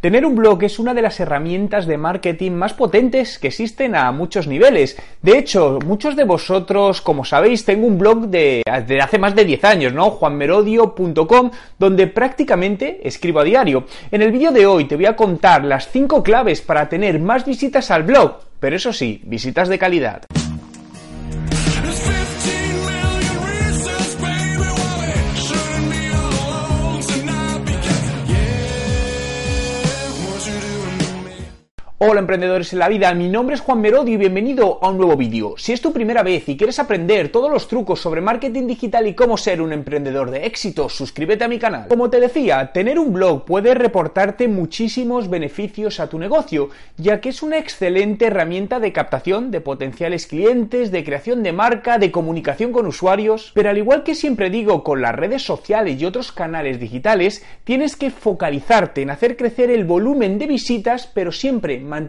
Tener un blog es una de las herramientas de marketing más potentes que existen a muchos niveles. De hecho, muchos de vosotros, como sabéis, tengo un blog de, hace más de 10 años, ¿no? juanmerodio.com, donde prácticamente escribo a diario. En el vídeo de hoy te voy a contar las 5 claves para tener más visitas al blog, pero eso sí, visitas de calidad. Hola emprendedores en la vida, mi nombre es Juan Merodio y bienvenido a un nuevo vídeo. Si es tu primera vez y quieres aprender todos los trucos sobre marketing digital y cómo ser un emprendedor de éxito, suscríbete a mi canal. Como te decía, tener un blog puede reportarte muchísimos beneficios a tu negocio, ya que es una excelente herramienta de captación de potenciales clientes, de creación de marca, de comunicación con usuarios, pero al igual que siempre digo con las redes sociales y otros canales digitales, tienes que focalizarte en hacer crecer el volumen de visitas, pero siempre manteniendo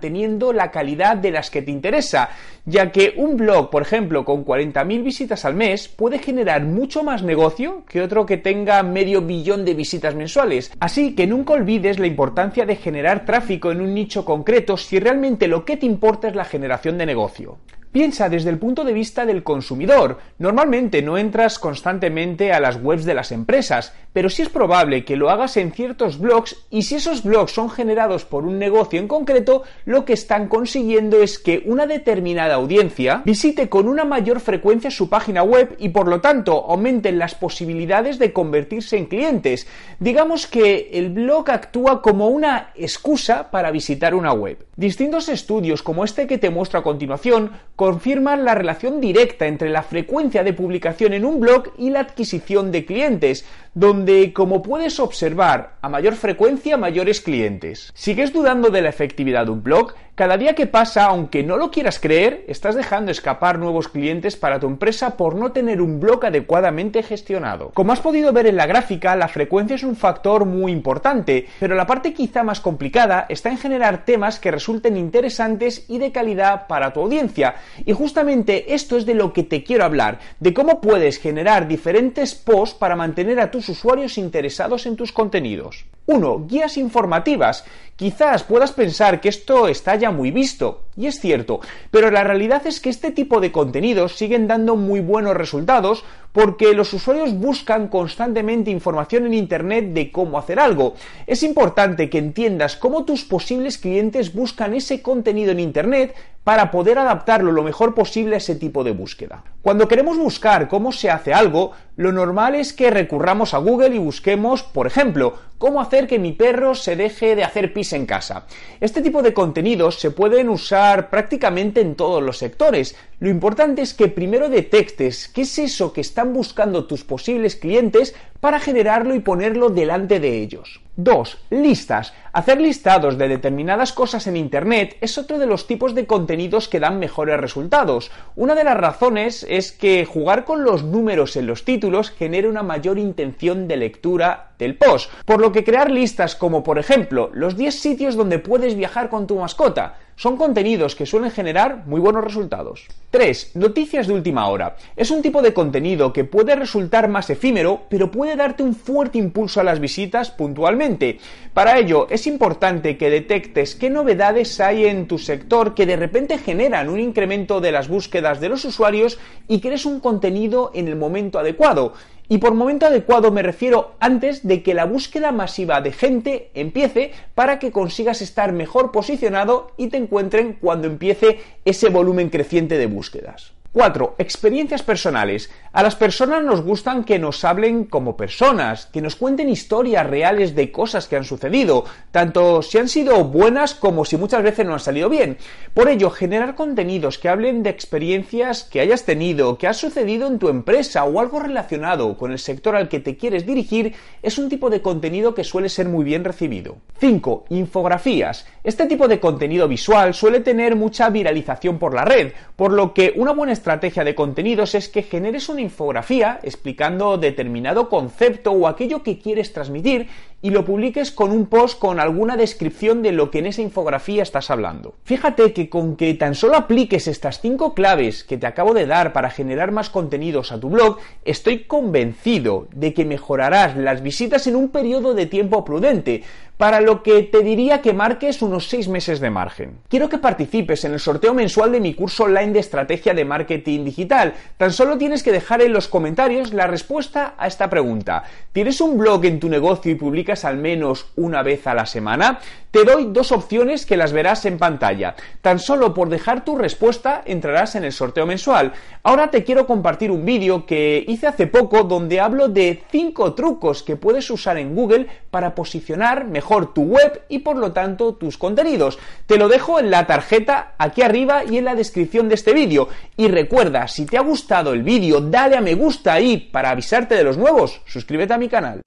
la calidad de las que te interesa, ya que un blog, por ejemplo, con 40.000 visitas al mes puede generar mucho más negocio que otro que tenga medio billón de visitas mensuales. Así que nunca olvides la importancia de generar tráfico en un nicho concreto si realmente lo que te importa es la generación de negocio. Piensa desde el punto de vista del consumidor. Normalmente no entras constantemente a las webs de las empresas, pero sí es probable que lo hagas en ciertos blogs y si esos blogs son generados por un negocio en concreto, lo que están consiguiendo es que una determinada audiencia visite con una mayor frecuencia su página web y por lo tanto aumenten las posibilidades de convertirse en clientes. Digamos que el blog actúa como una excusa para visitar una web. Distintos estudios como este que te muestro a continuación confirman la relación directa entre la frecuencia de publicación en un blog y la adquisición de clientes, donde, como puedes observar, a mayor frecuencia mayores clientes. ¿Sigues dudando de la efectividad de un blog? Cada día que pasa, aunque no lo quieras creer, estás dejando escapar nuevos clientes para tu empresa por no tener un blog adecuadamente gestionado. Como has podido ver en la gráfica, la frecuencia es un factor muy importante, pero la parte quizá más complicada está en generar temas que resulten interesantes y de calidad para tu audiencia. Y justamente esto es de lo que te quiero hablar, de cómo puedes generar diferentes posts para mantener a tus usuarios interesados en tus contenidos. 1. Guías informativas. Quizás puedas pensar que esto está ya muy visto, y es cierto, pero la realidad es que este tipo de contenidos siguen dando muy buenos resultados porque los usuarios buscan constantemente información en Internet de cómo hacer algo. Es importante que entiendas cómo tus posibles clientes buscan ese contenido en Internet para poder adaptarlo lo mejor posible a ese tipo de búsqueda. Cuando queremos buscar cómo se hace algo, lo normal es que recurramos a Google y busquemos, por ejemplo, cómo hacer que mi perro se deje de hacer pis en casa. Este tipo de contenidos se pueden usar prácticamente en todos los sectores. Lo importante es que primero detectes qué es eso que están buscando tus posibles clientes para generarlo y ponerlo delante de ellos. 2. Listas. Hacer listados de determinadas cosas en Internet es otro de los tipos de contenidos que dan mejores resultados. Una de las razones es que jugar con los números en los títulos genera una mayor intención de lectura del post, por lo que crear listas como por ejemplo los 10 sitios donde puedes viajar con tu mascota son contenidos que suelen generar muy buenos resultados. 3. Noticias de última hora. Es un tipo de contenido que puede resultar más efímero, pero puede darte un fuerte impulso a las visitas puntualmente. Para ello, es importante que detectes qué novedades hay en tu sector que de repente generan un incremento de las búsquedas de los usuarios y crees un contenido en el momento adecuado. Y por momento adecuado me refiero antes de que la búsqueda masiva de gente empiece para que consigas estar mejor posicionado y te encuentren cuando empiece ese volumen creciente de búsquedas. 4. Experiencias personales. A las personas nos gustan que nos hablen como personas, que nos cuenten historias reales de cosas que han sucedido, tanto si han sido buenas como si muchas veces no han salido bien. Por ello, generar contenidos que hablen de experiencias que hayas tenido, que ha sucedido en tu empresa o algo relacionado con el sector al que te quieres dirigir es un tipo de contenido que suele ser muy bien recibido. 5. Infografías. Este tipo de contenido visual suele tener mucha viralización por la red, por lo que una buena estrategia de contenidos es que generes una infografía explicando determinado concepto o aquello que quieres transmitir y lo publiques con un post con alguna descripción de lo que en esa infografía estás hablando. Fíjate que con que tan solo apliques estas cinco claves que te acabo de dar para generar más contenidos a tu blog, estoy convencido de que mejorarás las visitas en un periodo de tiempo prudente, para lo que te diría que marques unos 6 meses de margen. Quiero que participes en el sorteo mensual de mi curso online de estrategia de marketing digital. Tan solo tienes que dejar en los comentarios la respuesta a esta pregunta. ¿Tienes un blog en tu negocio y publicas al menos una vez a la semana? Te doy dos opciones que las verás en pantalla. Tan solo por dejar tu respuesta entrarás en el sorteo mensual. Ahora te quiero compartir un vídeo que hice hace poco donde hablo de 5 trucos que puedes usar en Google para posicionar mejor tu web y por lo tanto tus contenidos. Te lo dejo en la tarjeta aquí arriba y en la descripción de este vídeo. Y recuerda, si te ha gustado el vídeo, dale a me gusta ahí para avisarte de los nuevos. Suscríbete a mi canal.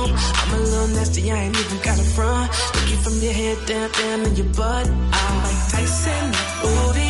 wrong. I'm a little nasty, I ain't even got a front. Looking from your head down, down in your butt. I'm like Tyson, booty.